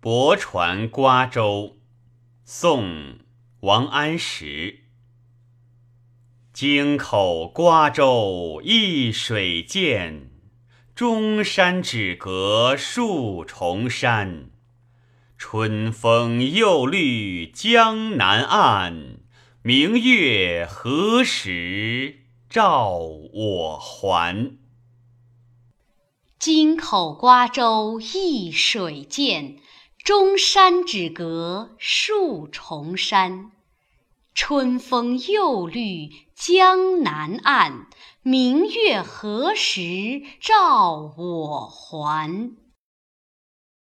泊船瓜洲，宋·王安石。京口瓜洲一水间，中山只隔数重山。春风又绿江南岸，明月何时照我还？京口瓜洲一水间，钟山只隔数重山。春风又绿江南岸，明月何时照我还？